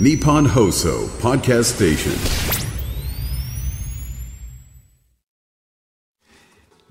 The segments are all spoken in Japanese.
Nippon Hoso Podcast Station.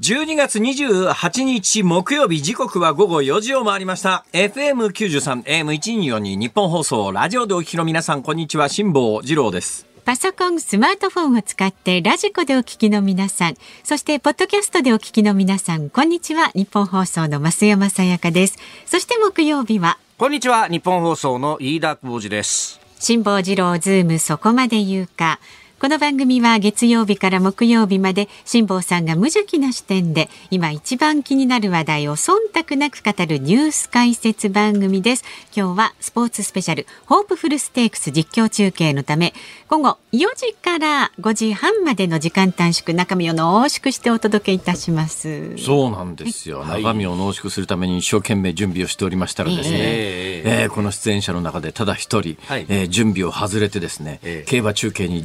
12月28日木曜日時刻は午後4時を回りました。FM93、AM1242 日本放送、ラジオでお聞きの皆さん、こんにちは、辛坊治郎です。パソコン、スマートフォンを使ってラジコでお聞きの皆さん、そしてポッドキャストでお聞きの皆さん、こんにちは。日本放送の増山さやかです。そして木曜日は、こんにちは、ニッポン放送の飯田浩司です。辛坊治郎ズームそこまで言うか。この番組は月曜日から木曜日まで辛坊さんが無邪気な視点で今一番気になる話題を忖度なく語るニュース解説番組です。今日はスポーツスペシャルホープフルステークス実況中継のため午後4時から5時半までの時間短縮中身を濃縮してお届けいたします。そうなんですよ。中身を濃縮するために一生懸命準備をしておりましたらですね、ええーこの出演者の中でただ一人、はいえー準備を外れてですね、ええ競馬中継に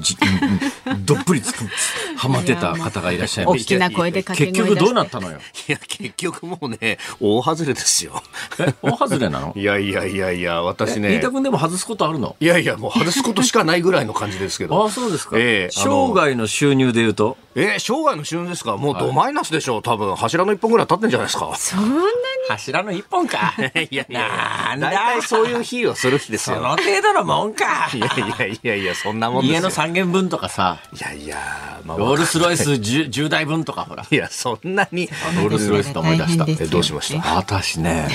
どっぷりつく、はまってた方がいらっしゃいまし大きな声で掛け結局どうなったのよ？いや、結局もうね、大外れですよ。え？大外れなの？いやいやいやいや、私ね飯田。君でも外すことあるの？いやいや、もう外すことしかないぐらいの感じですけど。あ あ、そうですか。ええ生涯の収入で言うと、えー、生涯の旬ですか？もうドマイナスでしょう。多分、柱の一本ぐらい立ってんじゃないですか。そんなに？柱の一本か。いやいなんだ大体そういう日をする日ですそよ。の程度のもんか。いやいやいやいや、そんなもんですよ。家の3軒分とかさ、いやいや、まあ、ロールスロイス 10, 10台分とかほら。いや、そんなに。ロールスロイスと思い出したえ、どうしました私ね、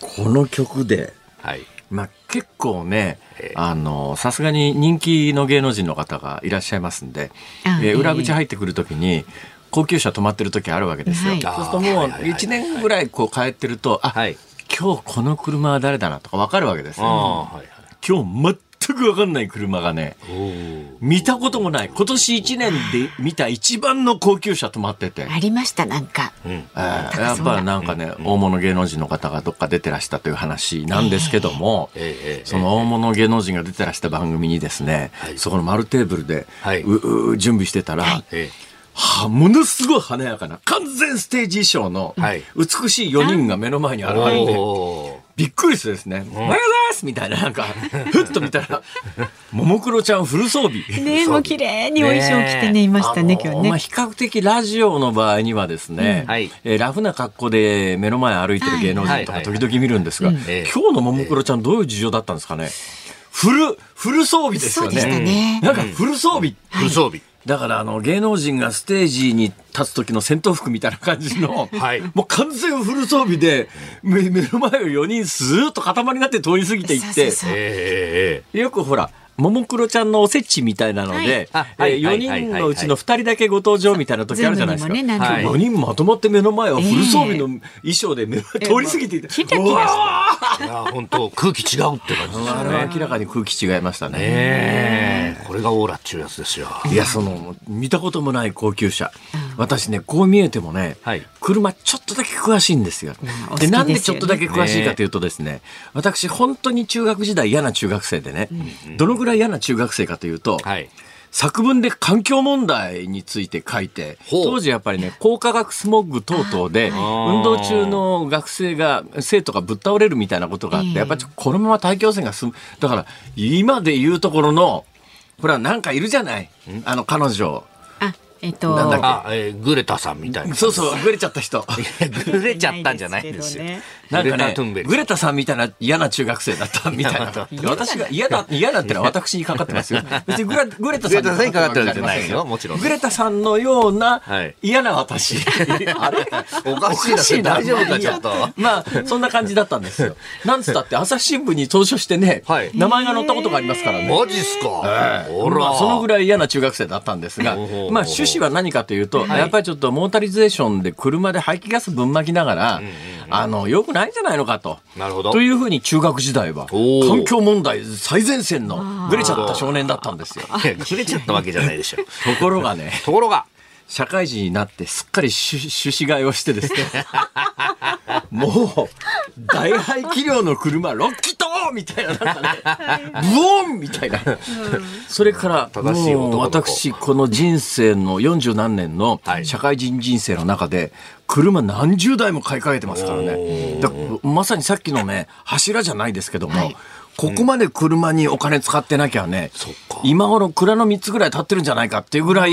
この曲で、はい。まあ、結構ねええ、あの、さすがに人気の芸能人の方がいらっしゃいますんで、あえええー裏口入ってくるときに、高級車止まってる時あるわけですよ。はいそうするともうはいはいはい1年ぐらいこう帰ってると、あ、はい今日この車は誰だなとかわかるわけですよ。ああ、はいはい。今日全くわかんない車がね、見たこともない。今年1年で見た一番の高級車止まってて。ありましたなんか。えーやっぱりなんかね、大物芸能人の方がどっか出てらしたという話なんですけども、ええええその大物芸能人が出てらした番組にですね、はいそこの丸テーブルで、はいうう準備してたら、はえあものすごい華やかな完全ステージ衣装のはい。美しい4人が目の前に現えれて、びっくりしてですね、おはようございますみたいな、なんか、ふっと見たら、ももクロちゃんフル装備。ねもう綺麗にお衣装着てねいましたね今日ね。比較的ラジオの場合にはですね、うん。はい。えーラフな格好で目の前歩いてる芸能人とかはい時々見るんですが、ええ。今日のももクロちゃんどういう事情だったんですかね？フル、フル装備ですよそうでしたね。ねなんかフル装備。フル装備。だからあの芸能人がステージに立つ時の戦闘服みたいな感じの、はい。もう完全フル装備で目目の前を4人スーッと塊になって通り過ぎていってよくほら、ももクロちゃんのおせちみたいなので、はいあはいえー4人のうちの2人だけご登場みたいな時あるじゃないですか。ね何度も4人まとまって目の前をフル装備の衣装で目の前通り過ぎていて、キラキラうわいや、本当空気違うって感じですよね。は明らかに空気違いましたね。ええこれがオーラっちゅうやつですよ。いや、その、見たこともない高級車。私ね、こう見えてもね、はい。車ちょっとだけ詳しいんですよ。お好きでね。なんでちょっとだけ詳しいかというとですね、私本当に中学時代嫌な中学生でね、どのぐらい嫌な中学生かというと、はい。作文で環境問題について書いて、当時やっぱりね、高化学スモッグ等々で、運動中の学生が、生徒がぶっ倒れるみたいなことがあって、ええ。やっぱりこのまま大気汚染が進む。だから、今で言うところの、ほら、なんかいるじゃない。あの、彼女。あえっとなんだっけ？あ、えーグレタさんみたいな。そうそう、グレちゃった人。グレちゃったんじゃないんですよ。なんかグレタ・ねグレタさんみたいな嫌な中学生だったみたいな。私が嫌だ、嫌だってのは私にかかってますよ。別にグレグレタさんにかかってるわけじゃないですよもちろんグレタさんのようなはい。嫌な私。あれ？おかしいな大丈夫かちょっと。まあ、そんな感じだったんですよ。なんつったって朝日新聞に投書してねはい、名前が載ったことがありますからね。マジっすか？ほら。まあ、そのぐらい嫌な中学生だったんですがまあ、趣旨は何かというと、やっぱりちょっとモータリゼーションで車で排気ガスぶんまきながら、あの、良くないんじゃないのかと。なるほどというふうに中学時代は、環境問題最前線のグレちゃった少年だったんですよ。いやグレちゃったわけじゃないでしょ。ところがね、ところが、社会人になってすっかり種種子買いをしてですね。もう大排気量の車6気筒みたいななんかねブオンみたいな、それから正しい男の子もう私この人生の40何年のはい。社会人人生の中で車何十台も買い替えてますからね。だからまさにさっきのね柱じゃないですけども、ここまで車にお金使ってなきゃね、今頃蔵の3つぐらい経ってるんじゃないかっていうぐらい、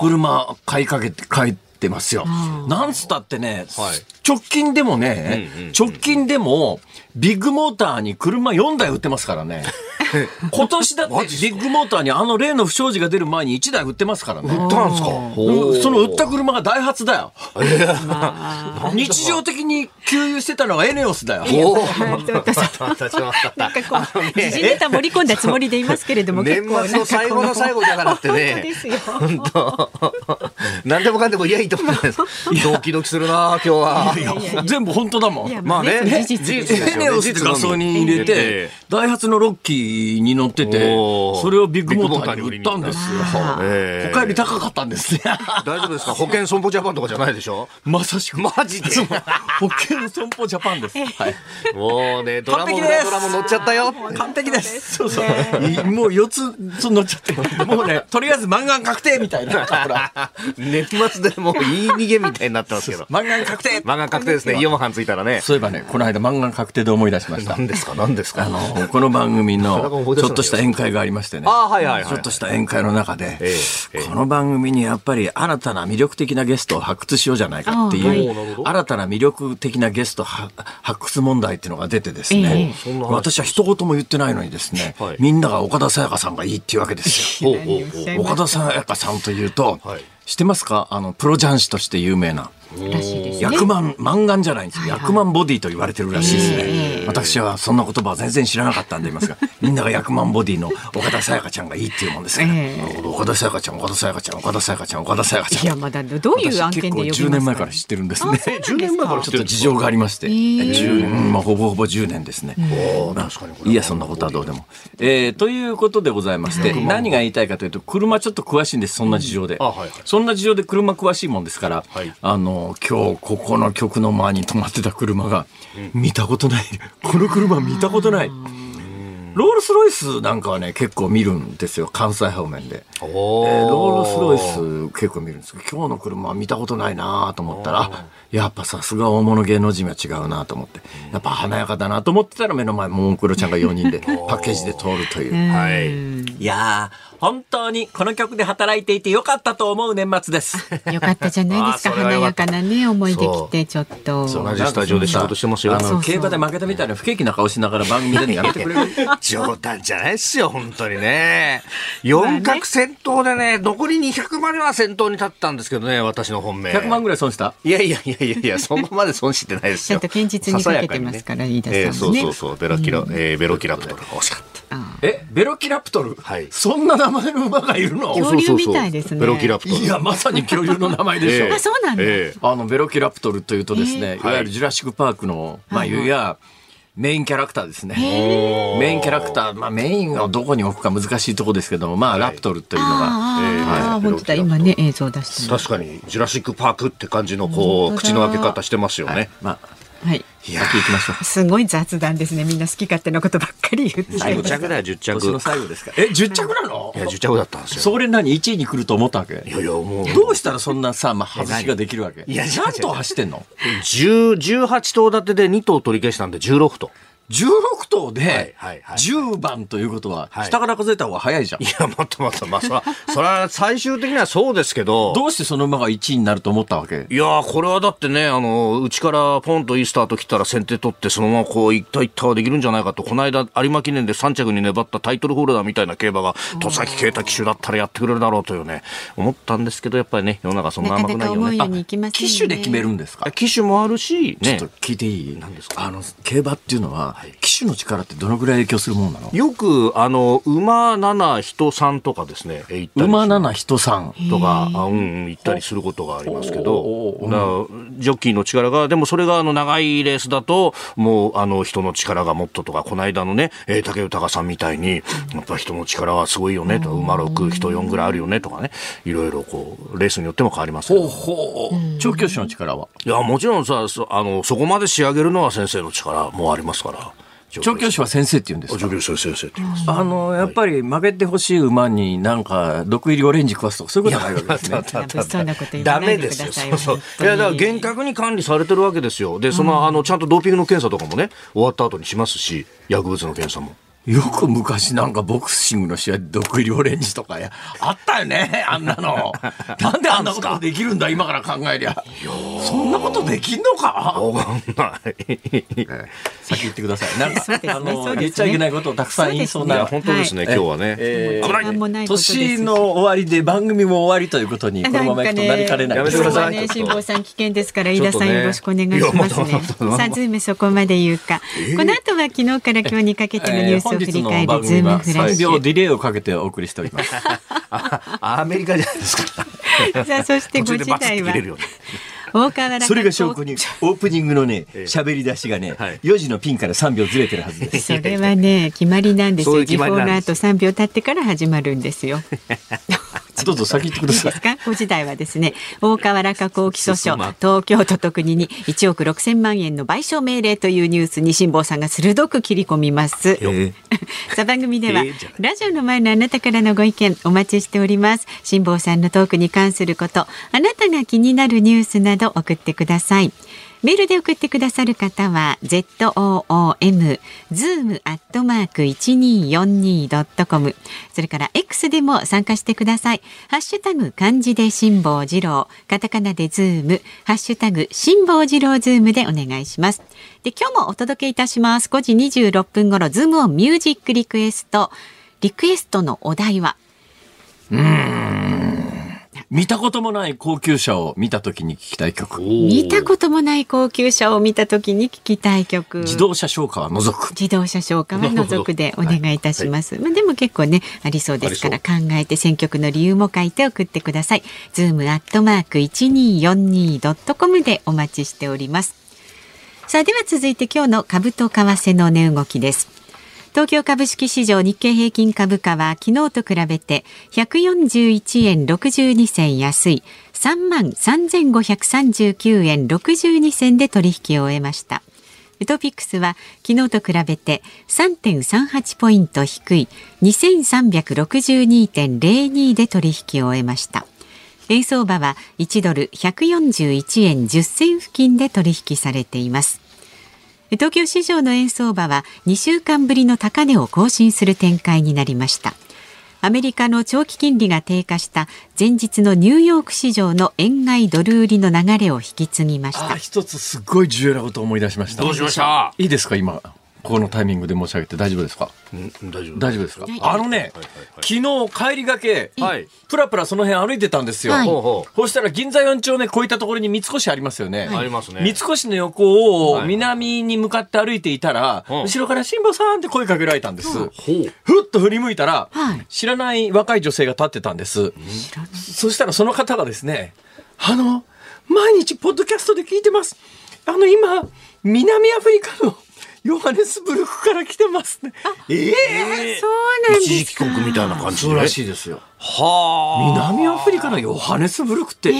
車買いかけて、買ってますよ。なんつったってね、はい直近でもね、うんうんうん直近でも、ビッグモーターに車4台売ってますからね。今年だってビッグモーターにあの例の不祥事が出る前に1台売ってますからね。売ったんですか？うん。その売った車がダイハツだよ。まあ 日常的に給油してたのはエネオスだよ。お なんかこう時事ネタ盛り込んだつもりでいますけれども年結構末の最後の最後だからってね。本当ですよ。本当。何でもかんでもいやいいと思うんです。ドキドキするな今日は。全部本当だもん。まあね。事実ネオスでガソリン入れて、ダイハツのロッキーに乗っててそれをビッグモーターに売ったんですよ。あえお帰り高かったんですね。大丈夫ですか？保険損保ジャパンとかじゃないでしょ？まさしく。マジで？保険損保ジャパンです。はい。もうねドラも完璧です裏ドラも乗っちゃったよ完璧です。そうそう。いもう4つそう乗っちゃって。もうね、とりあえず漫画確定みたいな。ほら。年末でもう言い逃げみたいになってますけど 漫画確定漫画確定ですねイオン班ついたらねそういえばね、この間漫画確定で思い出しました。何ですか？何ですか？あの、この番組のちょっとした宴会がありましてね。あーはいはいはい。はいちょっとした宴会の中で、ええええ。この番組にやっぱり新たな魅力的なゲストを発掘しようじゃないかっていう、新たな魅力的なゲストは発掘問題っていうのが出てですね、私は一言も言ってないのにですね、はい。みんなが岡田沙也加さんがいいっていうわけですよ。岡田沙也加さんというと、はい。知ってますか？あの、プロ雀士として有名な。らしいですね役満、満願じゃないんですよ。はいはい役満ボディと言われてるらしいですね。ええ私はそんな言葉は全然知らなかったんで言いますが、みんなが役満ボディの岡田沙也加ちゃんがいいっていうもんですから、え岡田沙也加ちゃん、岡田沙也加ちゃん、岡田沙也加ちゃん、岡田沙也加ちゃん。いやまだどういう案件で呼びますか私結構10年前から知ってるんですね。10年前から知ちょっと事情がありまして、え10年、うんまあ、ほぼほぼ10年ですね。おー確かにこれいや、そんなことはどうでも。えーということでございまして、何が言いたいかというと、車ちょっと詳しいんです、そんな事情で。あはいはいそんな事情で車詳しいもんですから、はいあの、今日ここの曲の前に止まってた車が、見たことない。この車見たことない。ロールスロイスなんかはね、結構見るんですよ、関西方面で。おー。えーロールスロイス結構見るんですけど、今日の車は見たことないなと思ったら、あやっぱさすが大物芸能人は違うなと思って、やっぱ華やかだなと思ってたら目の前、ももクロちゃんが4人で パッケージで通るという。はい。いやー、本当にこの曲で働いていてよかったと思う年末です。よかったじゃないですか華やよかなね思いできてちょっと。同じスタジオで仕事してますよ。あの、そうそう競馬で負けたみたいな不景気な顔しながら番組出るのやめてくれる。冗談じゃないっすよ、本当にね。四角先頭でね、残り200までは先頭に立ったんですけどね、私の本命。100万ぐらい損した？いやいやいやいやいや、そこまで損してないですよ。ちゃんと堅実にかけてますから飯田さんもね。えーそうそうそう、ベロキラ、えーベロキラプトルが欲しかった。え、ベロキラプトル？はい。そんな名前の馬がいるの？恐竜みたいですね。ベロキラプトル。いや、まさに恐竜の名前でしょ。ええ。あそうなんだ。ええ。あの、ベロキラプトルというとですね、えいわゆるジュラシック・パークの、まあ、はいはい。いや、メインキャラクターですね。メインキャラクター、まあ、メインをどこに置くか難しいところですけども、まあ、ラプトルというのが、はい。本当だ。今ね映像出してる確かに、ジュラシックパークって感じの、こう、口の開け方してますよね。まあ、はい先行きましょう。すごい雑談ですねみんな好き勝手なことばっかり言って10着だよ、10着。年の最後ですか？え、10着なの？いや、10着だったんですよ。それ何 ?1 位に来ると思ったわけ？いやいや、もう。どうしたらそんなさ、まあ、外しができるわけ？いや違う違う何頭？走ってんの10 18頭立てで2頭取り消したんで16頭。16頭ではいはいはい。10番ということは、はい。下から数えた方が早いじゃん。い。や、またまた、まあ、そら、それは最終的にはそうですけど、どうしてその馬が1位になると思ったわけ？いやー、これはだってね、あの、うちからポンといいスタート切ったら先手取って、そのままこう、いったいったはできるんじゃないかと、この間、有馬記念で3着に粘ったタイトルホルダーみたいな競馬が、戸崎啓太騎手だったらやってくれるだろうというね、思ったんですけど、やっぱりね、世の中そんななか甘くないよね。なか思うよう。にいきませんよね。機種で決めるんですか？騎手もあるし、ね。ちょっと、聞いていい？あの、競馬っていうのは、騎手の力ってどのぐらい影響するもんなの？よく、あの、馬7人3とかですね、馬7人さん。とか、あうんうん、行ったりすることがありますけどジョッキーの力が、でもそれがあの長いレースだと、もうあの人の力がもっととか、この間のね、えー竹豊さんみたいに、やっぱ人の力はすごいよねとか、馬6、人4ぐらいあるよねとかね、いろいろこう、レースによっても変わりますけど。ほう。調教師の力は？いや、もちろんさ、そあの、そこまで仕上げるのは先生の力もありますから。調教師は先生って言うんですか？調教師は先生って言います。あの、やっぱり負けてほしい馬になんか、毒入りオレンジ食わすとか、そういうことはないわけですね。ダメですよ。そうそう。いや、だから厳格に管理されてるわけですよ。で、その、あの、ちゃんとドーピングの検査とかもね、終わった後にしますし、薬物の検査も。よく昔なんかボクシングの試合で毒入りオレンジとかや、あったよね、あんなの。なんであんなことできるんだ、今から考えりゃ。そんなことできんのか？わかんない。先言ってください。なんか、あの、言っちゃいけないことをたくさん言いそうな。本当ですね、今日はね。えー時間もないことですし年の終わりで番組も終わりということに、このままいくとなりかねない。やめてください辛坊さん危険ですから、飯田さんよろしくお願いしますね。さあ、ズームそこまで言うか。この後は昨日から今日にかけてのニュースを振り返るズームフラッ3シュ。秒ディレイをかけてお送りしております。あアメリカじゃないですか。さあ、そして5途中でバツッ時台は。大河原それが証拠に、オープニングのね、喋り出しがねはい、4時のピンから3秒ずれてるはずです。それはね、決まりなんですよ。そういう時報の決まりなんです後3秒経ってから始まるんですよ。どうぞ先言ってください。いいです。か？5時台はですね大河原加工起訴書東京都特にに1億6千万円の賠償命令というニュースに辛坊さんが鋭く切り込みます。え。さあ番組では、ラジオの前のあなたからのご意見お待ちしております。辛坊さんのトークに関することあなたが気になるニュースなど送ってくださいメールで送ってくださる方は zoom zoom アットマーク一二四二ドットコム。それから X でも参加してください。ハッシュタグ漢字で辛坊治郎。カタカナでズーム。ハッシュタグ辛坊治郎ズームでお願いします。で今日もお届けいたします。5時26分頃ズームオンミュージックリクエスト。リクエストのお題は？うん。見たこともない高級車を見たときに聞きたい曲。見たこともない高級車を見た時に聞きたい曲自動車消火は除く。自動車ショー歌は除くでお願いいたします。まあでも結構ねありそうですから考えて選曲の理由も書いて送ってください。ズームアットマーク一二四二ドットコムでお待ちしております。さあでは続いて今日の株と為替の値動きです。東京株式市場日経平均株価は昨日と比べて141円62銭安い3万3539円62銭で取引を終えました。トピックスは昨日と比べて3.38ポイント低い2362.02で取引を終えました。円相場は1ドル141円10銭付近で取引されています。東京市場の円相場は2週間ぶりの高値を更新する展開になりました。アメリカの長期金利が低下した前日のニューヨーク市場の円買いドル売りの流れを引き継ぎました。一つすっごい重要なことを思い出しました。どうしました？いいですか今、ここのタイミングで申し上げて大丈夫ですか？うん大丈夫。大丈夫ですか？はいあのね、昨日帰りがけ、はいプラプラその辺歩いてたんですよ。はいほうしたら銀座4丁目こういったところに三越ありますよね。う。ありますね。三越の横をはい南に向かって歩いていたら、うん後ろから辛坊さんって声かけられたんです。ほう。ふっと振り向いたら、はい知らない若い女性が立ってたんです。そしたらその方がですね、あの、毎日ポッドキャストで聞いてます。あの、今、南アフリカのヨハネスブルクから来てますね。ええそうなん一時帰ですか。国みたいな感じで。そうらしいですよ。はあ。南アフリカのヨハネスブルクって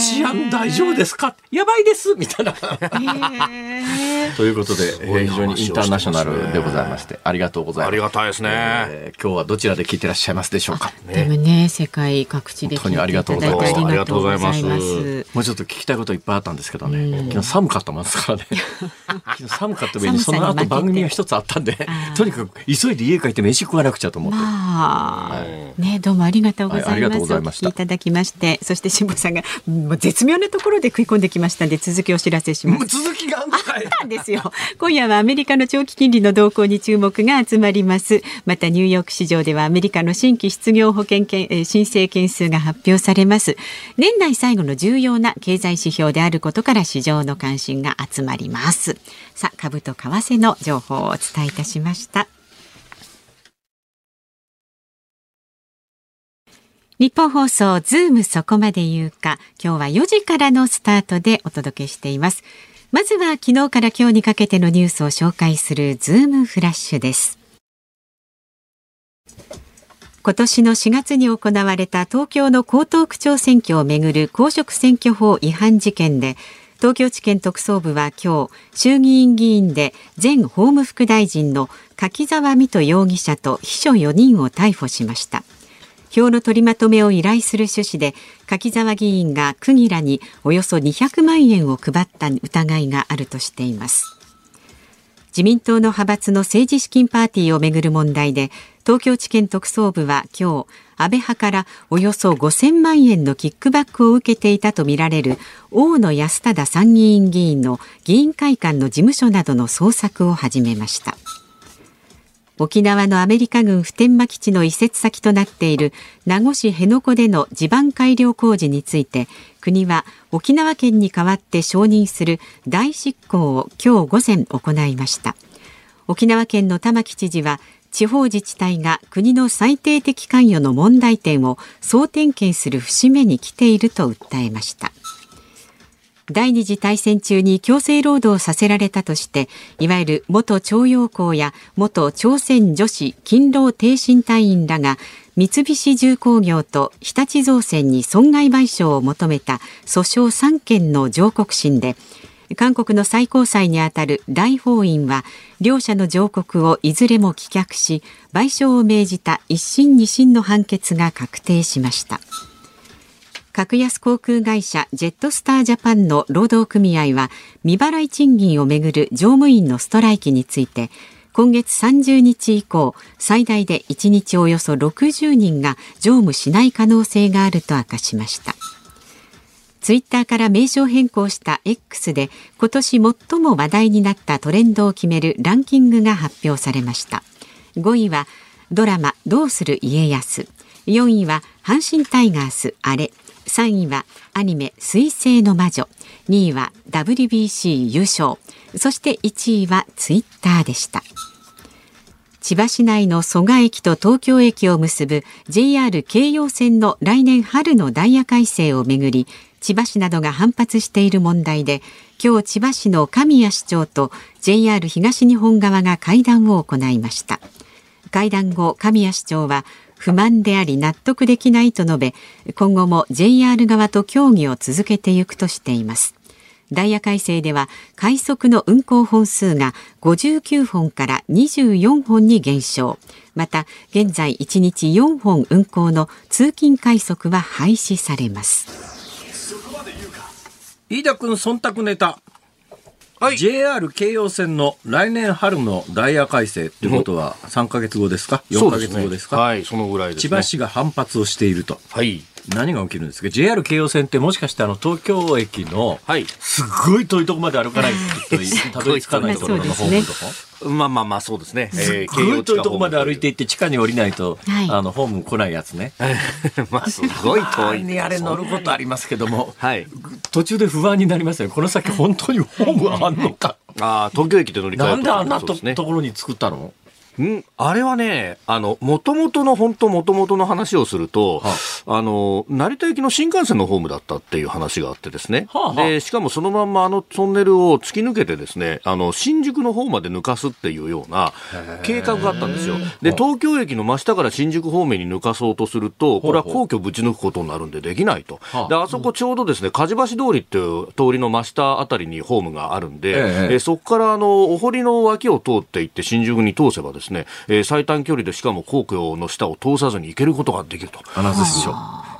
治安大丈夫ですか？やばいですみたいな。ということで、えー非常にインターナショナルでございまして、ありがとうございます。ありがたいですね。えー今日はどちらで聞いてらっしゃいますでしょうか？でもね世界各地で聞いていただいて本当にありがとうございますありがとうございまありがとうございす。もうちょっと聞きたいこといっぱいあったんですけどね、昨日寒かったもんですからね。昨日寒かった上に、その後番組が一つあったんで、とにかく急いで家帰って飯食わなくちゃと思って。まあ、ねどうもありがとうございます。はいありがとうございましたお聞きいただきまして、そして辛坊さんがもう絶妙なところで食い込んできましたので続きをお知らせします。続きがあんのかいなんですよ。今夜はアメリカの長期金利の動向に注目が集まります。またニューヨーク市場ではアメリカの新規失業保険件、えー申請件数が発表されます。年内最後の重要な経済指標であることから市場の関心が集まります。さあ、株と為替の情報をお伝えいたしました。ニッポン放送ズームそこまで言うか今日は4時からのスタートでお届けしています。まずは昨日から今日にかけてのニュースを紹介するズームフラッシュです。今年の4月に行われた東京の江東区長選挙をめぐる公職選挙法違反事件で東京地検特捜部は今日衆議院議員で前法務副大臣の柿沢水戸容疑者と秘書4人を逮捕しました。票の取りまとめを依頼する趣旨で柿沢議員が区議らにおよそ200万円を配った疑いがあるとしています。自民党の派閥の政治資金パーティーをめぐる問題で東京地検特捜部は今日安倍派からおよそ5000万円のキックバックを受けていたとみられる大野安忠参議院議員の議員会館の事務所などの捜索を始めました。沖縄のアメリカ軍普天間基地の移設先となっている名護市辺野古での地盤改良工事について国は沖縄県に代わって承認する大執行を今日午前行いました。沖縄県の玉城知事は地方自治体が国の最低的関与の問題点を総点検する節目に来ていると訴えました。第二次大戦中に強制労働させられたとしていわゆる元徴用工や元朝鮮女子勤労挺身隊員らが三菱重工業と日立造船に損害賠償を求めた訴訟3件の上告審で韓国の最高裁にあたる大法院は両者の上告をいずれも棄却し賠償を命じた一審二審の判決が確定しました。格安航空会社ジェットスタージャパンの労働組合は未払い賃金をめぐる乗務員のストライキについて今月30日以降最大で1日およそ60人が乗務しない可能性があると明かしました。ツイッターから名称変更した X で今年最も話題になったトレンドを決めるランキングが発表されました。5位はドラマどうする家康。4位は阪神タイガースあれ。3位はアニメ水星の魔女2位は WBC 優勝そして1位はツイッターでした千葉市内の蘇我駅と東京駅を結ぶ JR 京葉線の来年春のダイヤ改正をめぐり千葉市などが反発している問題で今日千葉市の神谷市長と JR 東日本側が会談を行いました。会談後神谷市長は不満であり納得できないと述べ今後も JR 側と協議を続けていくとしています。ダイヤ改正では快速の運行本数が59本から24本に減少。また現在1日4本運行の通勤快速は廃止されます。飯田君忖度ネタ。はい、JR 京葉線の来年春のダイヤ改正ってことは3か月後ですか？4か月後ですか、ね、はい。そのぐらいです、ね、千葉市が反発をしていると。はい何が起きるんですか？JR 京葉線ってもしかしてあの東京駅のすごい遠いとこまで歩かないとたどり着かないところのホームとか、まあまあまあそうですね。えー、すごい遠いとこまで歩いていって地下に降りないと、はい、あのホーム来ないやつね。まあすごい遠い。にあれ乗ることありますけども、はい、途中で不安になりますよ。この先本当にホームあんのか。ああ東京駅で乗り換えなんであんなと,、ところに作ったの？んあれはね、あの、もともとの、本当もともとの話をすると、はあ、あの、成田行きの新幹線のホームだったっていう話があってですね。はあ、で、しかもそのまんまあのトンネルを突き抜けてですね、あの、新宿の方まで抜かすっていうような計画があったんですよ。で、東京駅の真下から新宿方面に抜かそうとすると、これは皇居ぶち抜くことになるんでできないと。で、あそこちょうどですね、梶橋通りっていう通りの真下あたりにホームがあるんで、ええ、そこからあの、お堀の脇を通っていって新宿に通せばですね、えー、最短距離でしかも皇居の下を通さずに行けることができると。穴寿司師匠。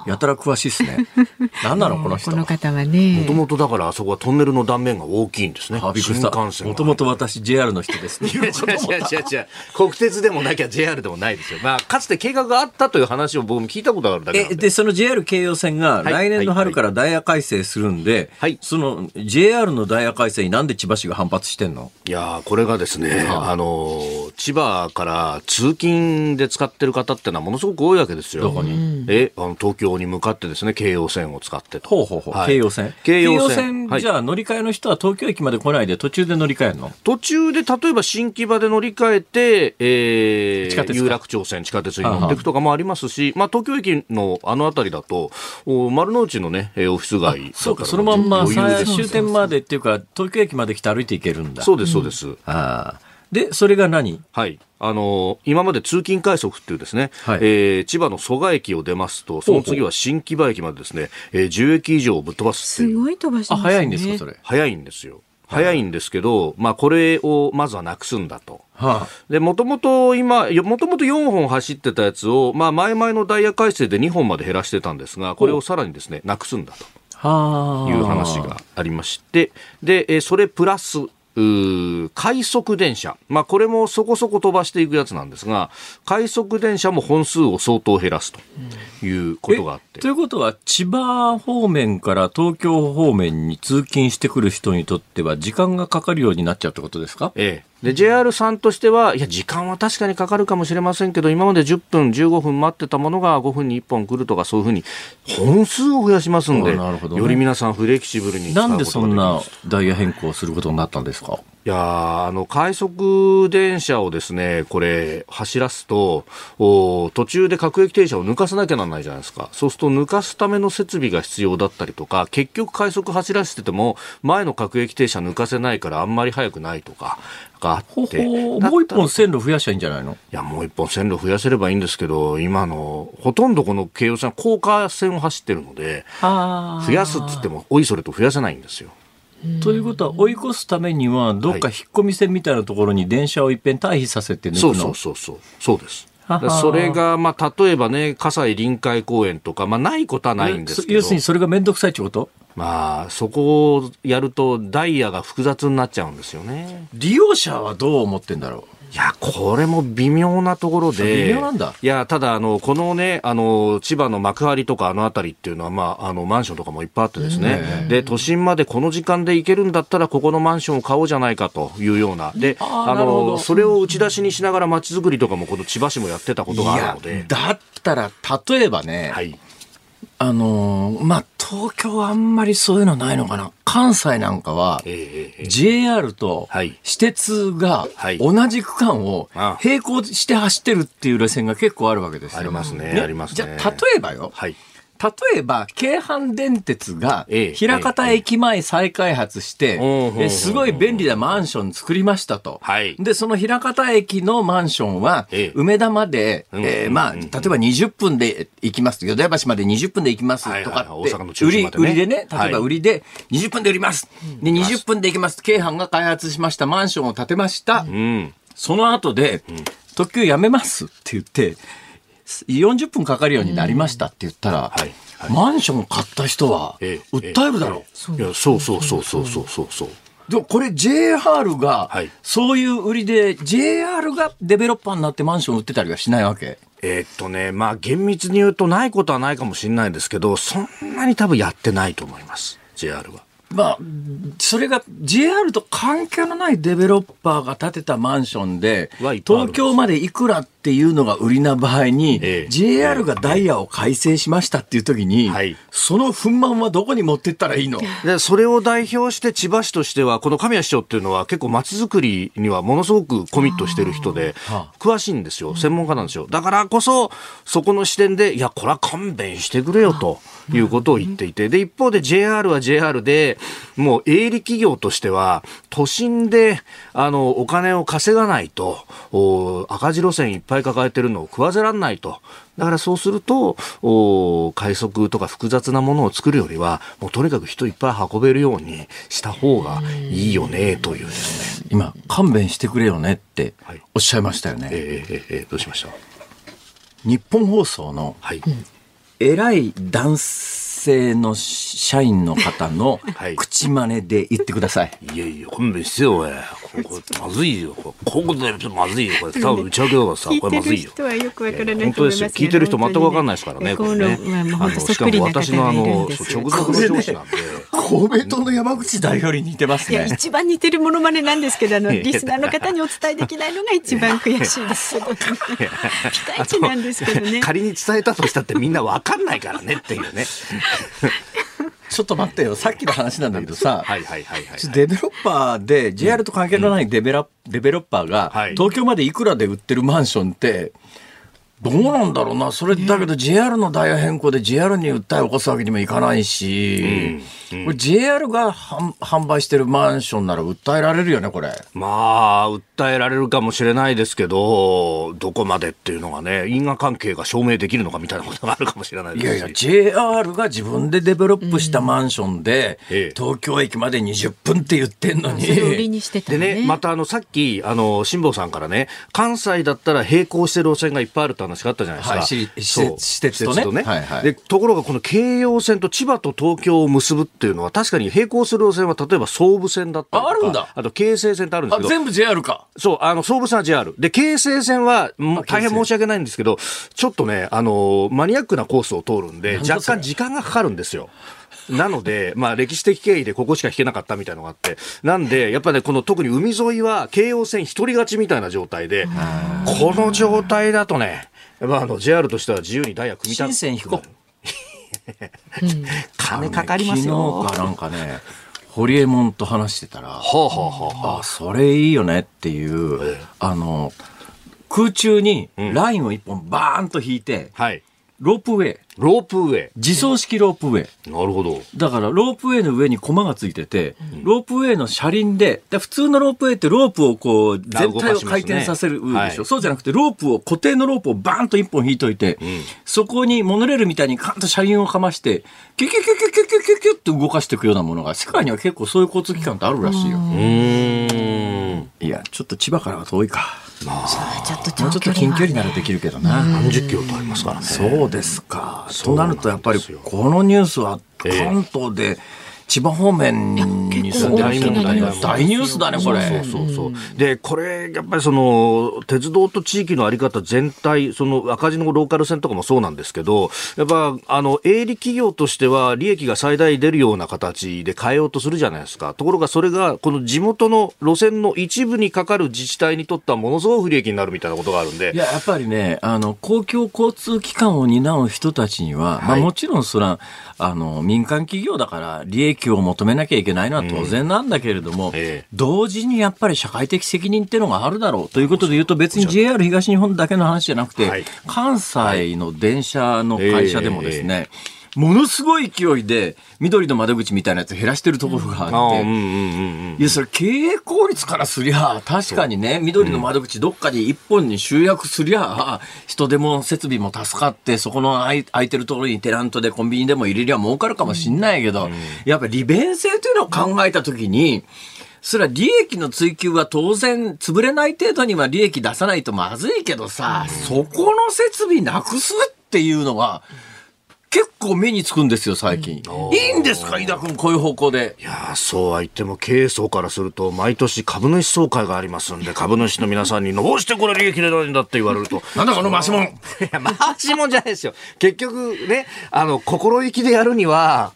やたら詳しいですね。何なのこの人。この方はね。もともとだからあそこはトンネルの断面が大きいんですね。新幹線。もともと私 JR の人です、ね。いや違う違う違う違う。国鉄でもなきゃ JR でもないですよ。まあかつて計画があったという話を僕も聞いたことがあるだけで。で、その JR 京葉線が来年の春からダイヤ改正するんで、はい、その JR のダイヤ改正になんで千葉市が反発してんの？いやこれがですね、はあ、あの、千葉から通勤で使ってる方ってのはものすごく多いわけですよ。どこにえ、あの東京に向かってですね、京葉線を使ってと。ほうほうほう。はい、京葉線京葉線。じゃあ乗り換えの人は東京駅まで来ないで途中で乗り換えるの？途中で例えば新木場で乗り換えて、えー、地下鉄有楽町線、地下鉄に乗っていくとかもありますし、まあ東京駅のあの辺りだと、丸の内のね、オフィス街そうか、そのまんま終点までっていうか、東京駅まで来て歩いていけるんだ。そうです、そうです。ああ。で、それが何？はい。あのー今まで通勤快速っていうですね、はいえー千葉の蘇我駅を出ますと、その次は新木場駅までですね、えー10駅以上をぶっ飛ばすっていう。すごい飛ばしてあ、ますね。早いんですか、それ？早いんですよ。早いんですけど、まあこれをまずはなくすんだと。はで、もともと今、もともと4本走ってたやつを、まあ前々のダイヤ改正で2本まで減らしてたんですが、これをさらにですね、なくすんだと。あ。はあ。いう話がありまして、で、えーそれプラス、快速電車。まあ、これもそこそこ飛ばしていくやつなんですが、快速電車も本数を相当減らすということがあってとい。うことは、千葉方面から東京方面に通勤してくる人にとっては、時間がかかるようになっちゃうってことですか？ええ。で、JR さんとしては、いや、時間は確かにかかるかもしれませんけど、今まで10分、15分待ってたものが5分に1本来るとか、そういうふうに、本数を増やしますんで、ね。より皆さんフレキシブルになんでそんなダイヤ変更することになったんですか？いやーあの、快速電車をですね、これ、走らすと、お途中で各駅停車を抜かさなきゃならないじゃないですか。そうすると、抜かすための設備が必要だったりとか、結局快速走らせてても、前の各駅停車抜かせないからあんまり速くないとか、があほって。もう一本線路増やしゃいいんじゃないの？いや、もう一本線路増やせればいいんですけど、今の、ほとんどこの京葉線は高架線を走ってるので、増やすって言っても、おいそれと増やせないんですよ。ということは、追い越すためには、どっか引っ込み線みたいなところに電車をいっぺん退避させて抜くの？そうそうそうそう。そうです。それが、まあ、例えばね、葛西臨海公園とか、まあ、ないことはないんですけど。要するにそれが面倒くさいってこと？まあ、そこをやると、ダイヤが複雑になっちゃうんですよね。利用者はどう思ってんだろいや、これも微妙なところで。微妙なんだいや、ただ、あの、このね、あの、千葉の幕張とかあの辺りっていうのは、まあ、あの、マンションとかもいっぱいあってですね。で、都心までこの時間で行けるんだったら、ここのマンションを買おうじゃないかというような。で、あの、それを打ち出しにしながら街づくりとかも、この千葉市もやってたこうとがあるので。だったら、例えばね、はい。あのーまあ、東京はあんまりそういうのないのかな。関西なんかは、JR とはい私鉄がはい同じ区間をあ並行して走ってるっていう路線が結構あるわけですよ。ありますねありますねじゃあ、例えばよ。はい。例えば、京阪電鉄がええ、枚方駅前再開発して、すごい便利なマンション作りましたと。はいで、その枚方駅のマンションはええ、梅田まで、うんえーまあ、うん例えば20分で行きます。淀屋橋まで20分で行きますとか売り、売りでね、例えばはい売りで20分で売ります。で、20分で行きます。京阪が開発しましたマンションを建てました。うん。その後で、特急やめますって言って、40分かかるようになりましたって言ったら、はいはいマンションを買った人は、ええ訴えるだろう。いや、そうそうそうそうそうそうそう。でもこれ JR がはい、そういう売りで、JR がデベロッパーになってマンション売ってたりはしないわけ？えーっとね、まあ厳密に言うとないことはないかもしれないですけど、そんなに多分やってないと思います。JR は。まあ、それが JR と関係のないデベロッパーが建てたマンションで東京までいくらっていうのが売りな場合に、ええ。JR がダイヤを改正しましたっていう時に、はい。その憤懣はどこに持ってったらいいの？で、それを代表して千葉市としては、この神谷市長っていうのは結構街づくりにはものすごくコミットしてる人では、詳しいんですよ。専門家なんですよ。だからこそ、そこの視点で、いや、これは勘弁してくれよということを言っていて、で、一方で JR は JR で、もう営利企業としては、都心で、あの、お金を稼がないと、お赤字路線いっぱい抱えてるのを食わせらんないと。だからそうすると、お快速とか複雑なものを作るよりは、もうとにかく人いっぱい運べるようにした方がいいよね、というですね。今、勘弁してくれよねってはいおっしゃいましたよね。えーえーえーどうしました日本放送のはい。偉い男性の社員の方の はい口真似で言ってください。いやいや、勘弁してよ、おいこれ、まずいよ。これここでまずいよ。これ、多分打ち上げだからさ、これまずいよ。はよくわから本当ですよ。聞いてる人全く分かんないですからね。これね。あのしかも私のあの、直属の上司なんで。公明党の山口代表に似てますいや、ね。一番似てるモノマネなんですけど、あの、いやリスナーの方にお伝えできないのが一番悔しいですけど、ピカイチなんですけどね。仮に伝えたとしたってみんな分かんないからねっていうね。ちょっと待ってよ。さっきの話なんだけどさ。デベロッパーで JR と関係のないデベラ、デベロッパーがはい東京までいくらで売ってるマンションってどうなんだろうな。それだけど JR のダイヤ変更で JR に訴えを起こすわけにもいかないし、これ JR が販販売してるマンションなら訴えられるよね、これ。まあ、訴えられるかもしれないですけど、どこまでっていうのがね、因果関係が証明できるのかみたいなことがあるかもしれないですし。いやいや、JR が自分でデベロップしたマンションで、ええ東京駅まで20分って言ってんのに。りにしてたね。でね、またあの、さっき、あの、辛坊さんからね、関西だったら並行してる路線がいっぱいあるって話があったじゃないですか。はいし施そう設施設とねはいはいで、ところがこの京葉線と千葉と東京を結ぶっていうのは、確かに並行する路線は、例えば総武線だったりとか。ああるんだあと京成線ってあるんですあ、けど。全部 JR か。そう、あの、総武線は JR。で、京成線は、大変申し訳ないんですけど、ちょっとね、あの、マニアックなコースを通るんで、若干時間がかかるんですよ。なので、まあ歴史的経緯でここしか引けなかったみたいなのがあって、なんで、やっぱね、この特に海沿いは京葉線一人勝ちみたいな状態で、この状態だとね、やっぱあの JR としては自由にダイヤ組みた新線引こう。金かかりますよ。昨日かなんかね、ホリエモンと話してたら、はあはあはああ、それいいよねっていう、あの、空中にラインを一本バーンと引いて、はい。ロープウェイ、ロープウェ自走式ロープウェイ。イ。なるほど。だから、ロープウェイの上にコマがついてて、ロープウェイの車輪で、で普通のロープウェイってロープをこう、全体を回転させるでしょ、はいそうじゃなくて、ロープを、固定のロープをバーンと一本引いといて、そこにモノレールみたいにカンと車輪をかまして、キュキュキュキュキュキュキュキュって動かしていくようなものが、世界には結構そういう交通機関ってあるらしいよ。うーん。いや、ちょっと千葉からは遠いか。ちょっともうちょっと近距離ならできるけどな。何十キロとありますからね。そうですか。そうなると、やっぱり、このニュースは関東で、千葉方面に住んでる大ニュースだね、これ。そうそうそう。で、これ、やっぱりその、鉄道と地域のあり方全体、その赤字のローカル線とかもそうなんですけど、やっぱ、あの、営利企業としては利益が最大出るような形で変えようとするじゃないですか。ところがそれが、この地元の路線の一部にかかる自治体にとってはものすごく不利益になるみたいなことがあるんでい。や、やっぱりね、あの、公共交通機関を担う人たちには、まあはいもちろんそれは、あの、民間企業だから利益を求めなきゃいけないのは当然なんだけれども、ええ。同時にやっぱり社会的責任っていうのがあるだろうということで言うと別に JR 東日本だけの話じゃなくて、はい。関西の電車の会社でもですね、ものすごい勢いで緑の窓口みたいなやつ減らしてるところがあって。いや、それ経営効率からすりゃ、確かにね、緑の窓口どっかに一本に集約すりゃ、人手も設備も助かって、そこの空いてるところにテナントでコンビニでも入れりゃ儲かるかもしんないけど、やっぱ利便性というのを考えたときに、それは利益の追求は当然潰れない程度には利益出さないとまずいけどさ、そこの設備なくすっていうのが、結構目につくんですよ、最近。いいんですか、井田君、こういう方向で。いやーそうは言っても経営層からすると毎年株主総会がありますんで株主の皆さんにどうしてこれ利益出ないんだって言われると なんだこの回し物いや、回しもんじゃないですよ。結局ね、あの、心意気でやるには、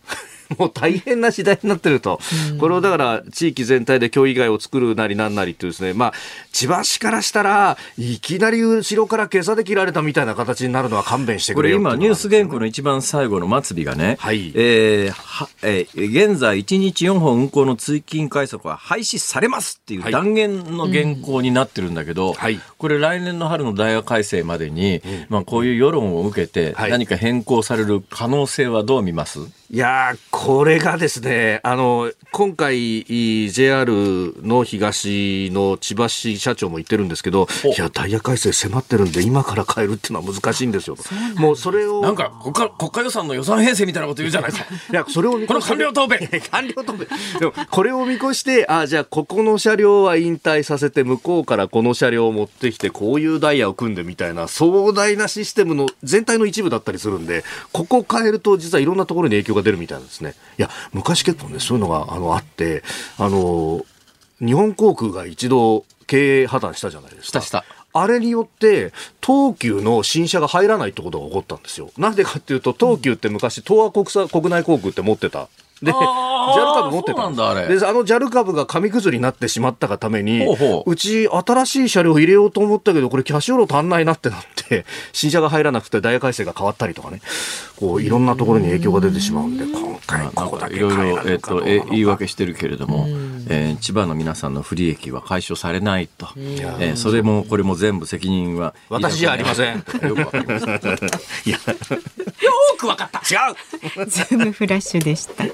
もう大変な時代になってると。これをだから、地域全体で協議会を作るなりなんなりっていうですね、まあ、千葉市からしたら、いきなり後ろから今朝で切られたみたいな形になるのは勘弁してこれくれよ今ニュース原稿の一番最後の末尾がね、はい。えーはえー現在1日4本運行の通勤快速は廃止されますっていうはい。断言の原稿になってるんだけど、はいこれ来年の春の大学改正までに、まあこういう世論を受けてはい何か変更される可能性はどう見ます、いやー、これがですね、あの、今回、い JR の東の千葉市社長も言ってるんですけど、おいや、ダイヤ改正迫ってるんで、今から変えるっていうのは難しいんですよと。もうそれを。なんか国家国家予算の予算編成みたいなこと言うじゃないですか。いや、それを見越して。この官僚答弁 官僚答弁。でも、これを見越して、あじゃあ、ここの車両は引退させて、向こうからこの車両を持ってきて、こういうダイヤを組んでみたいな、壮大なシステムの全体の一部だったりするんで、ここを変えると、実はいろんなところに影響が出るみたいなんですね。いや、昔結構ね、そういうのが、あの、あって、あの、日本航空が一度経営破綻したじゃないですか。したしたあれによって、東急の新車が入らないってことが起こったんですよ。なんでかっていうと、東急って昔、東亜国際国内航空って持ってた。で、あ JAL 株持ってたんだあれ。であの JAL 株が紙くずになってしまったがためにほうほう。うち新しい車両入れようと思ったけどこれキャッシュロー足んないなってなって 新車が入らなくてダイヤ改正が変わったりとかね。こういろんなところに影響が出てしまうんで今回ここだけかいろいろ、えっと、え言いわ訳してるけれども、えー千葉の皆さんの不利益は解消されないと、えーそれもこれも全部責任は私じゃありません。よくわかりました いやくわかった。違う。ズームフラッシュでした。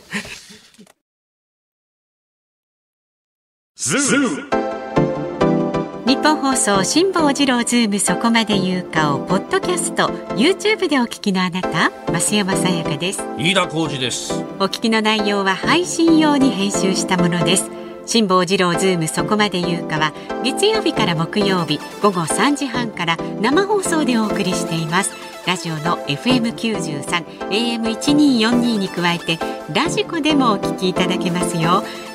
ニッポン放送辛坊治郎ズームそこまで言うかをポッドキャスト YouTube でお聞きのあなた増山さやかです。飯田浩司です。お聞きの内容は配信用に編集したものです。辛坊治郎ズームそこまで言うかは月曜日から木曜日午後3時半から生放送でお送りしていますラジオの FM93 AM1242 に加えてラジコでもお聞きいただけますよ。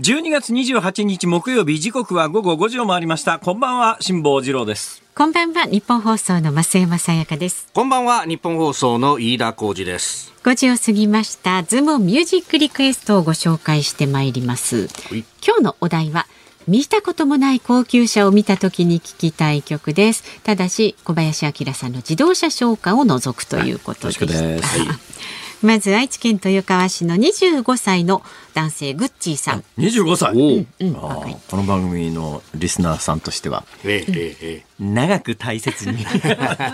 12月28日木曜日時刻は午後5時を回りました。こんばんは辛坊治郎です。こんばんは日本放送の増山さやかです。こんばんは日本放送の飯田浩二です。5時を過ぎましたズームミュージックリクエストをご紹介してまいります。い。今日のお題は見たこともない高級車を見た時に聞きたい曲です。ただし小林明さんの自動車紹介を除くということでした、恐縮ですまず愛知県豊川市の25歳の男性グッチーさん、25歳。おう。ん、あ若いーこの番組のリスナーさんとしては。ええええ長く大切に。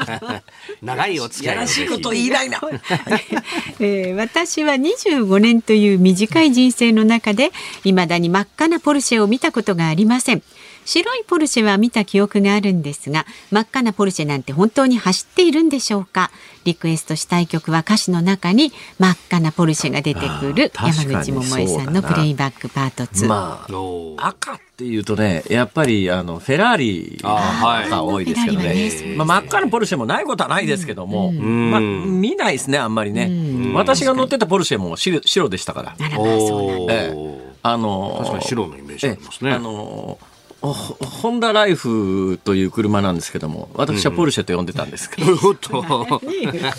長いお付き合いをやらしいこと言いないな。えー私は25年という短い人生の中で未だに真っ赤なポルシェを見たことがありません白いポルシェは見た記憶があるんですが真っ赤なポルシェなんて本当に走っているんでしょうか？リクエストしたい曲は歌詞の中に真っ赤なポルシェが出てくる山口百恵さんのプレイバックパート2、まあ赤っていうとねやっぱりあのフェラーリが多いですけどね。ねまあ、真っ赤なポルシェもないことはないですけども、まあ、見ないですねあんまりね。私が乗ってたポルシェも白白でしたから。あらまあそうなんだ。おーええ。あの確かに白のイメージありますね。ええあのほホンダライフという車なんですけども私はポルシェと呼んでたんですけど、おっと。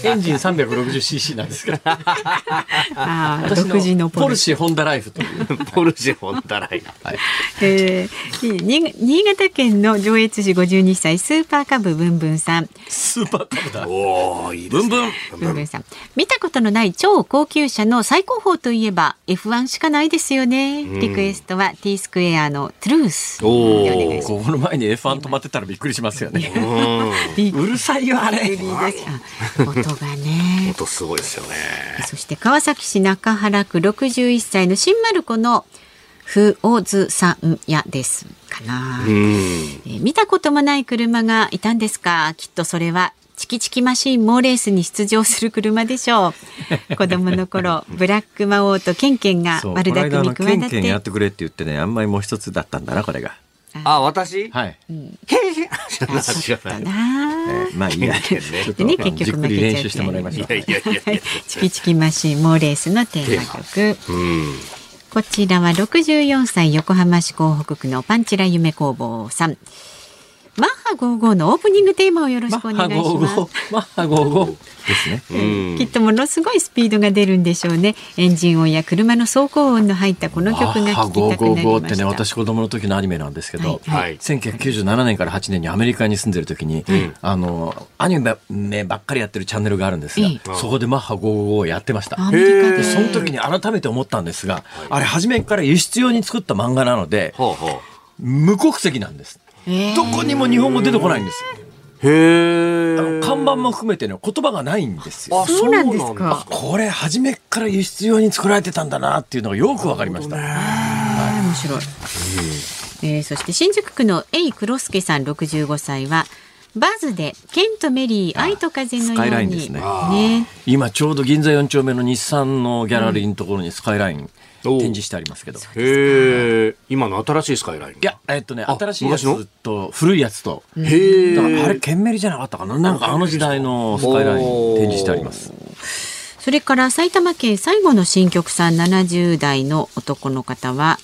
エンジン 360cc なんですけど。私独自のポルポルシェホンダライフという、ポルシェホンダライはい、えーに新潟県の上越市52歳スーパーカブブンブンさん。スーパーカブだ。おーいいブンブン。ブンブンさん。見たことのない超高級車の最高峰といえば F1 しかないですよね、リクエストは T スクエアのトゥルース。でおおここの前に F1 止まってたらびっくりしますよね。う るさいよあれ。音がね。音すごいですよね。そして川崎市中原区61歳の新丸子のふおずさんやですかな、うん。えー見たこともない車がいたんですか。きっとそれはチキチキマシンモーレースに出場する車でしょう。子供の頃ブラック魔王とケンケンが悪巧この間のみ企て。ケンケンやってくれって言ってねあんまりもう一つだったんだなこれがあ私？はい、知らない。知らない。なえーまあいいや ちょっとでね結じっくり局負けちゃう練習してもらいましょう。いやいやいやいや。チキチキマシンモーレースのテーマ曲。うん。こちらは64歳横浜市港北区のパンチラ夢工房さんマッハ55のオープニングテーマをよろしくお願いします。マッハ55ですねきっとものすごいスピードが出るんでしょうね。エンジン音や車の走行音の入ったこの曲が聴きたくなりま555ってね。私子供の時のアニメなんですけど、はい。はい1997年から8年にアメリカに住んでる時に、あのアニメばっかりやってるチャンネルがあるんですが、えそこでマッハ555をやってました。アメリカで。でその時に改めて思ったんですが、あれ初めから輸出用に作った漫画なのでほうほ無国籍なんです。えーどこにも日本語出てこないんですうへあの看板も含めてね言葉がないんですよ。あそうなんですか。あこれ初めから輸出用に作られてたんだなっていうのがよくわかりました、面白い。えーそして新宿区のエイ黒助さん65歳はバズでケンとメリー愛と風のようにスカイラインですね。ね。今ちょうど銀座4丁目の日産のギャラリーのところにスカイライン展示してありますけど。いへえ今の新しいスカイラインや、えっとね、あ新しいや昔の？つと古いやつと。へだからあれ、ケンメリじゃなかったかな？なんかあの時代のスカイライン展示してあります。それから埼玉県最後の新曲さん70代の男の方は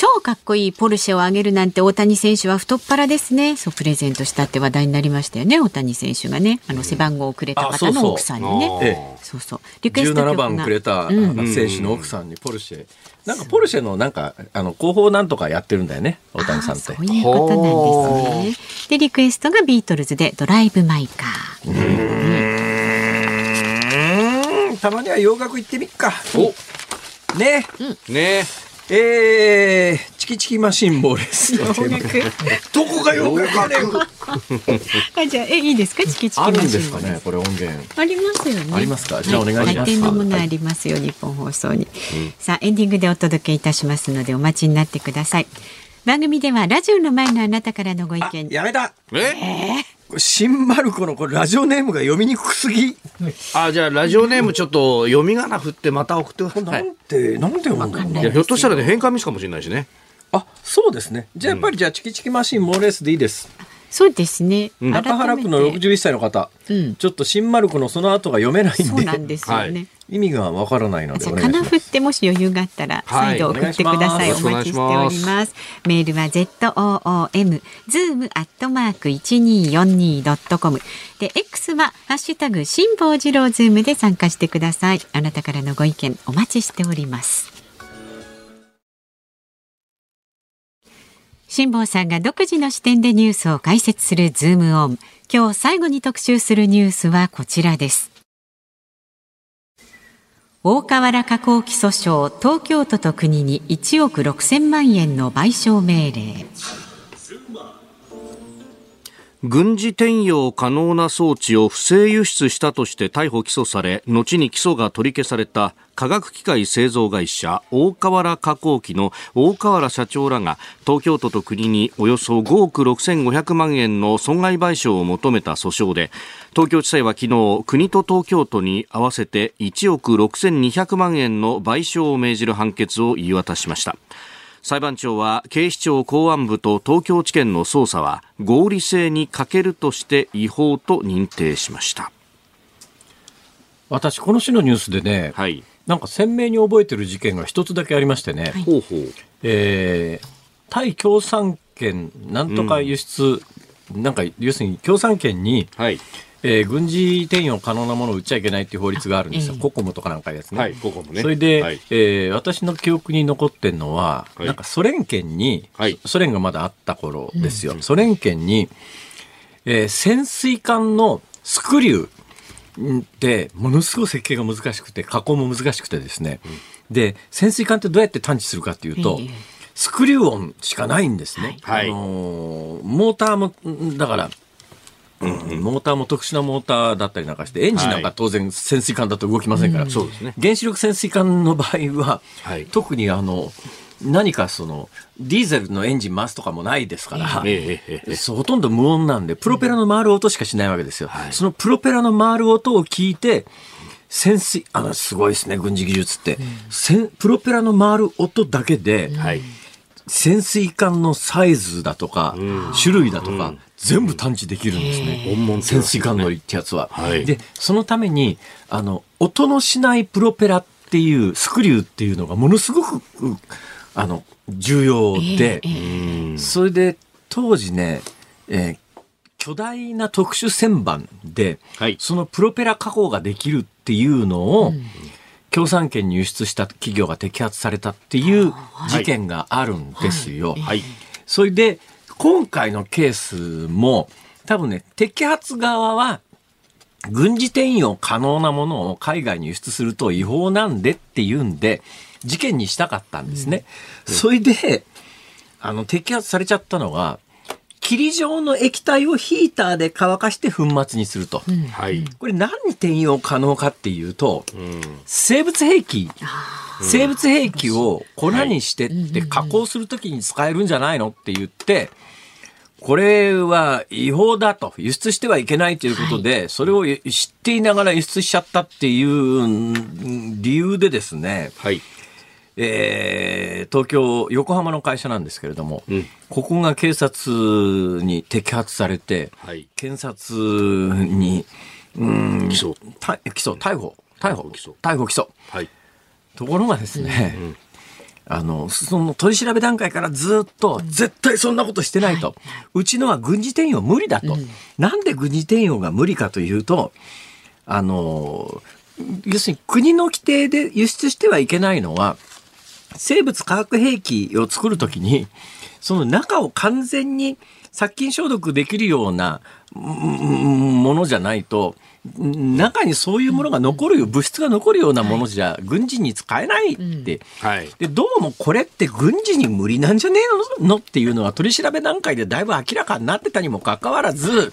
超かっこいいポルシェをあげるなんて大谷選手は太っ腹ですね。そうプレゼントしたって話題になりましたよね。大谷選手がね。あの背番号をくれた方の奥さんにね。ええ。そうそう。リクエスト曲17が番くれたうん。選手の奥さんにポルシェ。なんかポルシェのなんか、あの、広報なんとかやってるんだよね、大谷さんって。あ。そういうことなんですね。でリクエストがビートルズでドライブ・マイ・カー。うん。たまには洋楽行ってみっか。お。ね。ねえー、チキチキマシンボーレスのテーマどこが洋楽やねん。あじゃあえいいですか？チキチキマシンあるんですかね、これ音源。ありますよね。ありますか？じゃあお願いします大抵のものありますよ、日本放送に。さあ、エンディングでお届けいたしますので、お待ちになってください。番組ではラジオの前のあなたからのご意あ見。やめた。え？新マルコのこれラジオネームが読みにくすぎ。あじゃあラジオネームちょっと読み仮名振ってまた送ってください、なんて、なんで読むんだろういやひょっとしたらね変換ミスかもしれないしねあ、そうですね。じゃあやっぱりじゃあチキチキマシンモーレスでいいです。そうですね。中原区の61歳の方、うんちょっと新マルコのその後が読めないんで、そうなんですよね。はい意味がわからないのでじゃあ、お願いします。かな振ってもし余裕があったら、はい再度送ってください。おお待ちしております。メールは z o o m zoom アットマーク一二四二ドットコムで X はハッシュタグ辛坊治郎ズームで参加してください。あなたからのご意見お待ちしております。辛坊さんが独自の視点でニュースを解説するズームオン。今日最後に特集するニュースはこちらです。大川原化工機訴訟東京都と国に1億6000万円の賠償命令。軍事転用可能な装置を不正輸出したとして逮捕・起訴され後に起訴が取り消された化学機械製造会社大河原加工機の大河原社長らが東京都と国におよそ5億6500万円の損害賠償を求めた訴訟で東京地裁は昨日国と東京都に合わせて1億6200万円の賠償を命じる判決を言い渡しました裁判長は警視庁公安部と東京地検の捜査は合理性に欠けるとして違法と認定しました。私、この種のニュースでね、はい。なんか鮮明に覚えてる事件が一つだけありましてね、ほうほう。えー対共産権なんとか輸出、なんか要するに共産権に、はい。えー軍事転用可能なものを売っちゃいけないっていう法律があるんですよ、ええココムとかなんかいうやつね。はい。ここもね。それで、はい。えー私の記憶に残ってんのは、はいなんかソ連圏に、はいソ連がまだあった頃ですよ。ソ連圏に、えー潜水艦のスクリューって、ものすごい設計が難しくて、加工も難しくてですね。で、潜水艦ってどうやって探知するかっていうと、ええスクリュー音しかないんですね。はいあのーモーターも、んだから、うんモーターも特殊なモーターだったりなんかして、エンジンなんか当然潜水艦だと動きませんから、そうですね。原子力潜水艦の場合は、はい特にあの、何かその、ディーゼルのエンジン回すとかもないですから、ええええええそうほとんど無音なんで、プロペラの回る音しかしないわけですよ。はいそのプロペラの回る音を聞いて、潜水、あの、すごいですね、軍事技術って。せんプロペラの回る音だけで、はい。潜水艦のサイズだとか、種類だとか、全部探知できるんですね。潜水艦乗りってやつは。はいで、そのために、あの、音のしないプロペラっていう、スクリューっていうのがものすごく、うあの、重要で、それで、当時ね、えー巨大な特殊旋盤で、はい。そのプロペラ加工ができるっていうのを、共産圏に輸出した企業が摘発されたっていう事件があるんですよ。はい。それで、今回のケースも、多分ね、摘発側は、軍事転用可能なものを海外に輸出すると違法なんでっていうんで、事件にしたかったんですね。それで、あの、摘発されちゃったのが、霧状の液体をヒーターで乾かして粉末にすると。はい。これ何に転用可能かっていうと、うん。生物兵器、生物兵器を粉にしてって加工するときに使えるんじゃないのって言って、これは違法だと、輸出してはいけないということで、それを知っていながら輸出しちゃったっていううん理由でですね、はい。えー東京、横浜の会社なんですけれども、ここが警察に摘発されて、はい。検察に、うん、起訴。た起訴、逮捕、逮捕、起訴。逮捕、起訴。はい。ところがですね、あの、その取り調べ段階からずっと、絶対そんなことしてないと。うちのは軍事転用無理だと。なんで軍事転用が無理かというと、あの、要するに国の規定で輸出してはいけないのは、生物化学兵器を作るときに、その中を完全に殺菌消毒できるようなうんものじゃないと、中にそういうものが残るよ、物質が残るようなものじゃ、軍事に使えないって。はい。で、どうもこれって軍事に無理なんじゃねえの？っていうのは取り調べ段階でだいぶ明らかになってたにもかかわらず、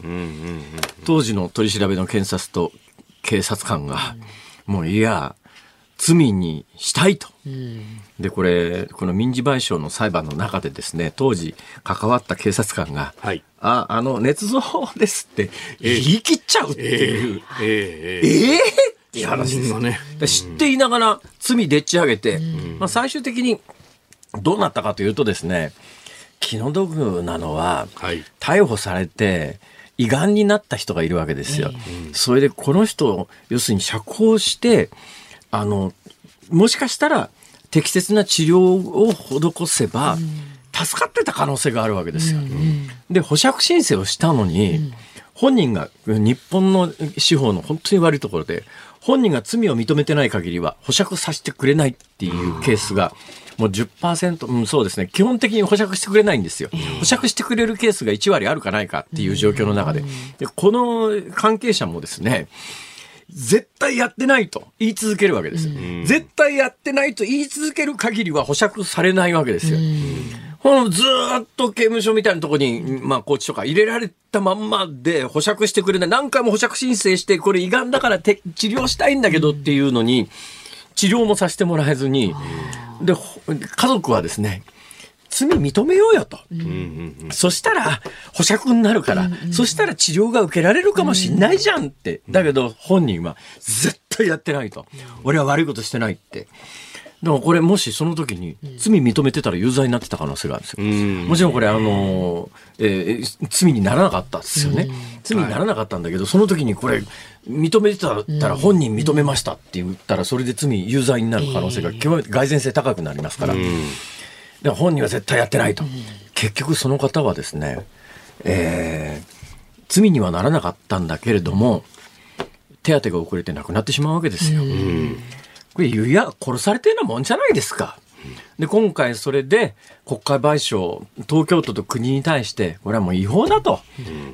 当時の取り調べの検察と警察官が、もういや、罪にしたいと。で、これ、この民事賠償の裁判の中でですね、当時関わった警察官が、はい。あ、あの、捏造ですって言い切っちゃうっていう。えええええっていう話ですがね。で知っていながら罪でっち上げて、まあ、最終的にどうなったかというとですね気の毒なのは、はい。逮捕されて胃がんになった人がいるわけですよ。それでこの人要するに釈放してあのもしかしたら適切な治療を施せば、助かってた可能性があるわけですよ。で保釈申請をしたのに、本人が日本の司法の本当に悪いところで本人が罪を認めてない限りは保釈させてくれないっていうケースがもう10%、うん、そうですね。基本的に保釈してくれないんですよ。保釈してくれるケースが1割あるかないかっていう状況の中で。でこの関係者もですね絶対やってないと言い続けるわけですよ。絶対やってないと言い続ける限りは保釈されないわけですよ。ほんずーっと刑務所みたいなところに、まあ、コーチとか入れられたまんまで保釈してくれない。何回も保釈申請して、これ胃がんだからて治療したいんだけどっていうのに、治療もさせてもらえずに、で、ほ家族はですね、罪認めようよと。そしたら保釈になるから、そしたら治療が受けられるかもしんないじゃんって。だけど本人は絶対やってないと。俺は悪いことしてないって。でもこれもしその時に罪認めてたら有罪になってた可能性があるんですよ。もちろんこれあの、えー罪にならなかったですよね。罪にならなかったんだけど、その時にこれ認めてたら本人認めましたって言ったらそれで罪有罪になる可能性が極めて蓋然性高くなりますから。で本人は絶対やってないと、結局その方はですね、えー罪にはならなかったんだけれども手当てが遅れて亡くなってしまうわけですよ。これいや殺されてるようなもんじゃないですか。で今回それで国会賠償東京都と国に対してこれはもう違法だと、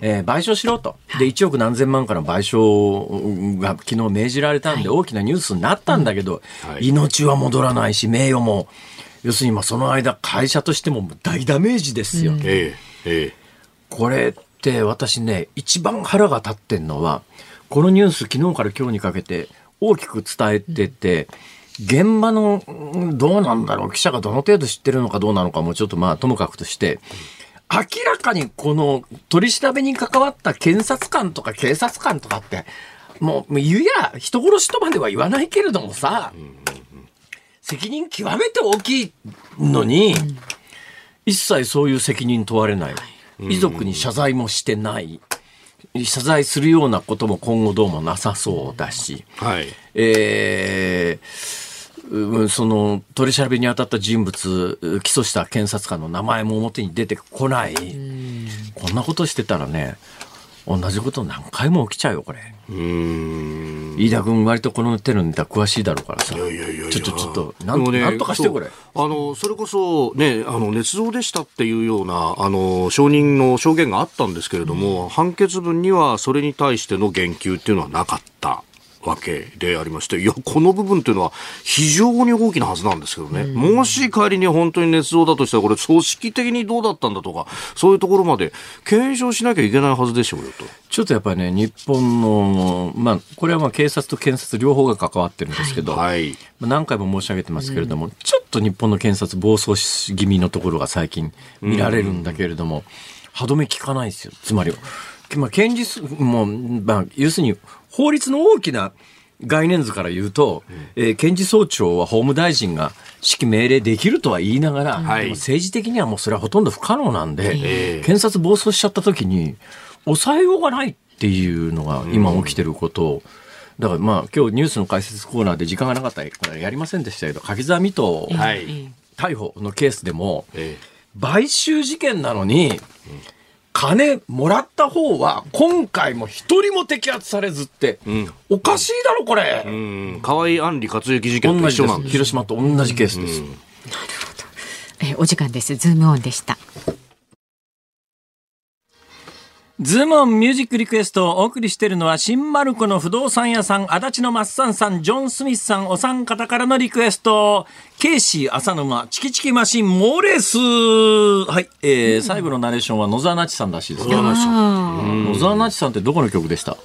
えー賠償しろと。で1億何千万からの賠償が昨日命じられたんで大きなニュースになったんだけど、はい。命は戻らないし名誉も要するにまあその間会社としても大ダメージですよ。えええこれって私ね一番腹が立ってんのはこのニュース昨日から今日にかけて大きく伝えてて、現場のうんどうなんだろう記者がどの程度知ってるのかどうなのかもちょっとまあともかくとして明らかにこの取り調べに関わった検察官とか警察官とかってもうもう言うや人殺しとまでは言わないけれどもさ責任極めて大きいのに、一切そういう責任問われない。遺族に謝罪もしてない。謝罪するようなことも今後どうもなさそうだし、はい。えーうんその取り調べに当たった人物、起訴した検察官の名前も表に出てこない。こんなことしてたらね、同じこと何回も起きちゃうよ、これ。うーん。飯田君割とこの手のネタ詳しいだろうからさ。いやいやいやちょ、ちょ、ちょっと、なんねなんとかしてこれ。あの、それこそね、あの、捏造でしたっていうような、あの、証人の証言があったんですけれども、判決文にはそれに対しての言及っていうのはなかった。わけでありまして、いや、この部分っていうのは非常に大きなはずなんですけどね。もし仮に本当に捏造だとしたら、これ組織的にどうだったんだとか、そういうところまで検証しなきゃいけないはずでしょうよと。ちょっとやっぱりね、日本の、まあ、これはまあ警察と検察両方が関わってるんですけど、はい。まあ何回も申し上げてますけれども、ちょっと日本の検察暴走し気味のところが最近見られるんだけれども、歯止め効かないですよ。つまり、まあ、検事す、もう、まあ、要するに、法律の大きな概念図から言うと、えー検事総長は法務大臣が指揮命令できるとは言いながら、政治的にはもうそれはほとんど不可能なんで、ええ。検察暴走しちゃった時に、抑えようがないっていうのが今起きてることを、だからまあ今日ニュースの解説コーナーで時間がなかったからやりませんでしたけど、柿沢水戸はい。逮捕のケースでも、え買収事件なのに、金もらった方は今回も一人も摘発されずって、おかしいだろこれ、えうん。河井案里克行事件と一緒なんです。広島と同じケースです、えーお時間です。ズームオンでした。ズームオンミュージックリクエストをお送りしているのは、新丸子の不動産屋さん、足立のマッサンさん、ジョン・スミスさん、お三方からのリクエスト。ケイシー、浅沼、チキチキマシン、猛レース。はい、えー、最後のナレーションは野沢那智さんらしいですけど、あ野沢那智さんってどこの局でした？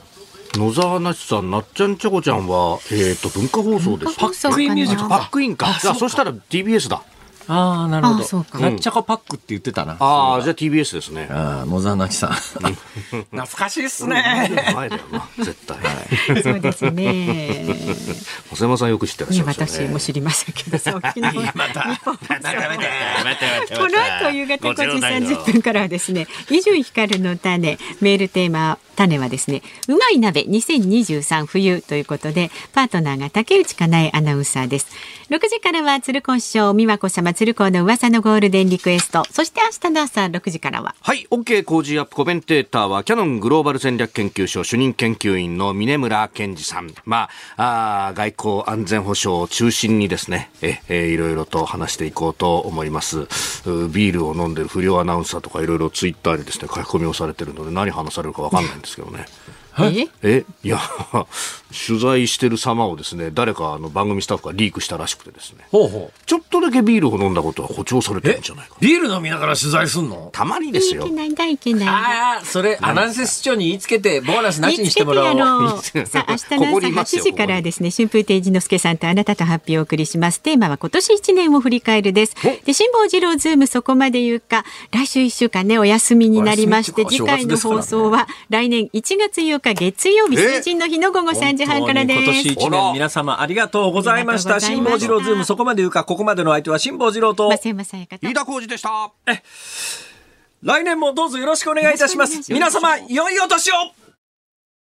野沢那智さん、なっちゃんちゃこちゃんは、えっ、と、文化放送です。パックインミュージックパックインか。あ、そしたら TBS だ。ああ、なるほど。あそうか。なっちゃこパックって言ってたな。ああ、じゃあ TBS ですね。ああ、野沢那智さん。懐かしいっすね。前だよな、絶対。ーそうですね。細山さん。よく知ってらっしゃいますよね。私も知りません。けど、そう昨日はまた、またやめて。この後夕方5時30分からはですね、伊集院光の種、メールテーマ、種はですね、うまい鍋2023冬ということで、パートナーが竹内香苗アナウンサーです。6時からは鶴子師匠、美和子様、鶴子の噂のゴールデンリクエスト。そして明日の朝6時からは、はい、OK 工事アップコメンテーターは、キャノングローバル戦略研究所主任研究員の峰村健二さん。まあ、あ外交安全保障を中心にですね、え、えいろいろと話していこうと思います。ビールを飲んでる不良アナウンサーとかいろいろツイッターでですね、書き込みをされてるので、何話されるかわかんないんですけどね。え？え？いや、取材してる様をですね、誰かあの番組スタッフがリークしたらしくてですね、ほうほう。ちょっとだけビールを飲んだことは誇張されてるえんじゃないか。ビール飲みながら取材すんの？たまにですよいけ。ないんだ、いけない。ああ、それ、アナウンス室長に言いつけて、ボーナスなしにしてもらおう。さあ、明日の朝8ますよ時からですね、春風亭一之輔さんとあなたと発表をお送りします。テーマは今年1年を振り返るです。で、辛坊治郎ズームそこまで言うか、来週1週間ね、お休みになりまして、次回の放送は来年1月8日月曜日、成人の日の午後3時半からです。今年一年皆様ありがとうございました。辛坊治郎ズームそこまで言うか、ここまでの相手は辛坊治郎と、増山さやかと飯田浩二でした。来年もどうぞよろしくお願いいたします。皆様、良いお年を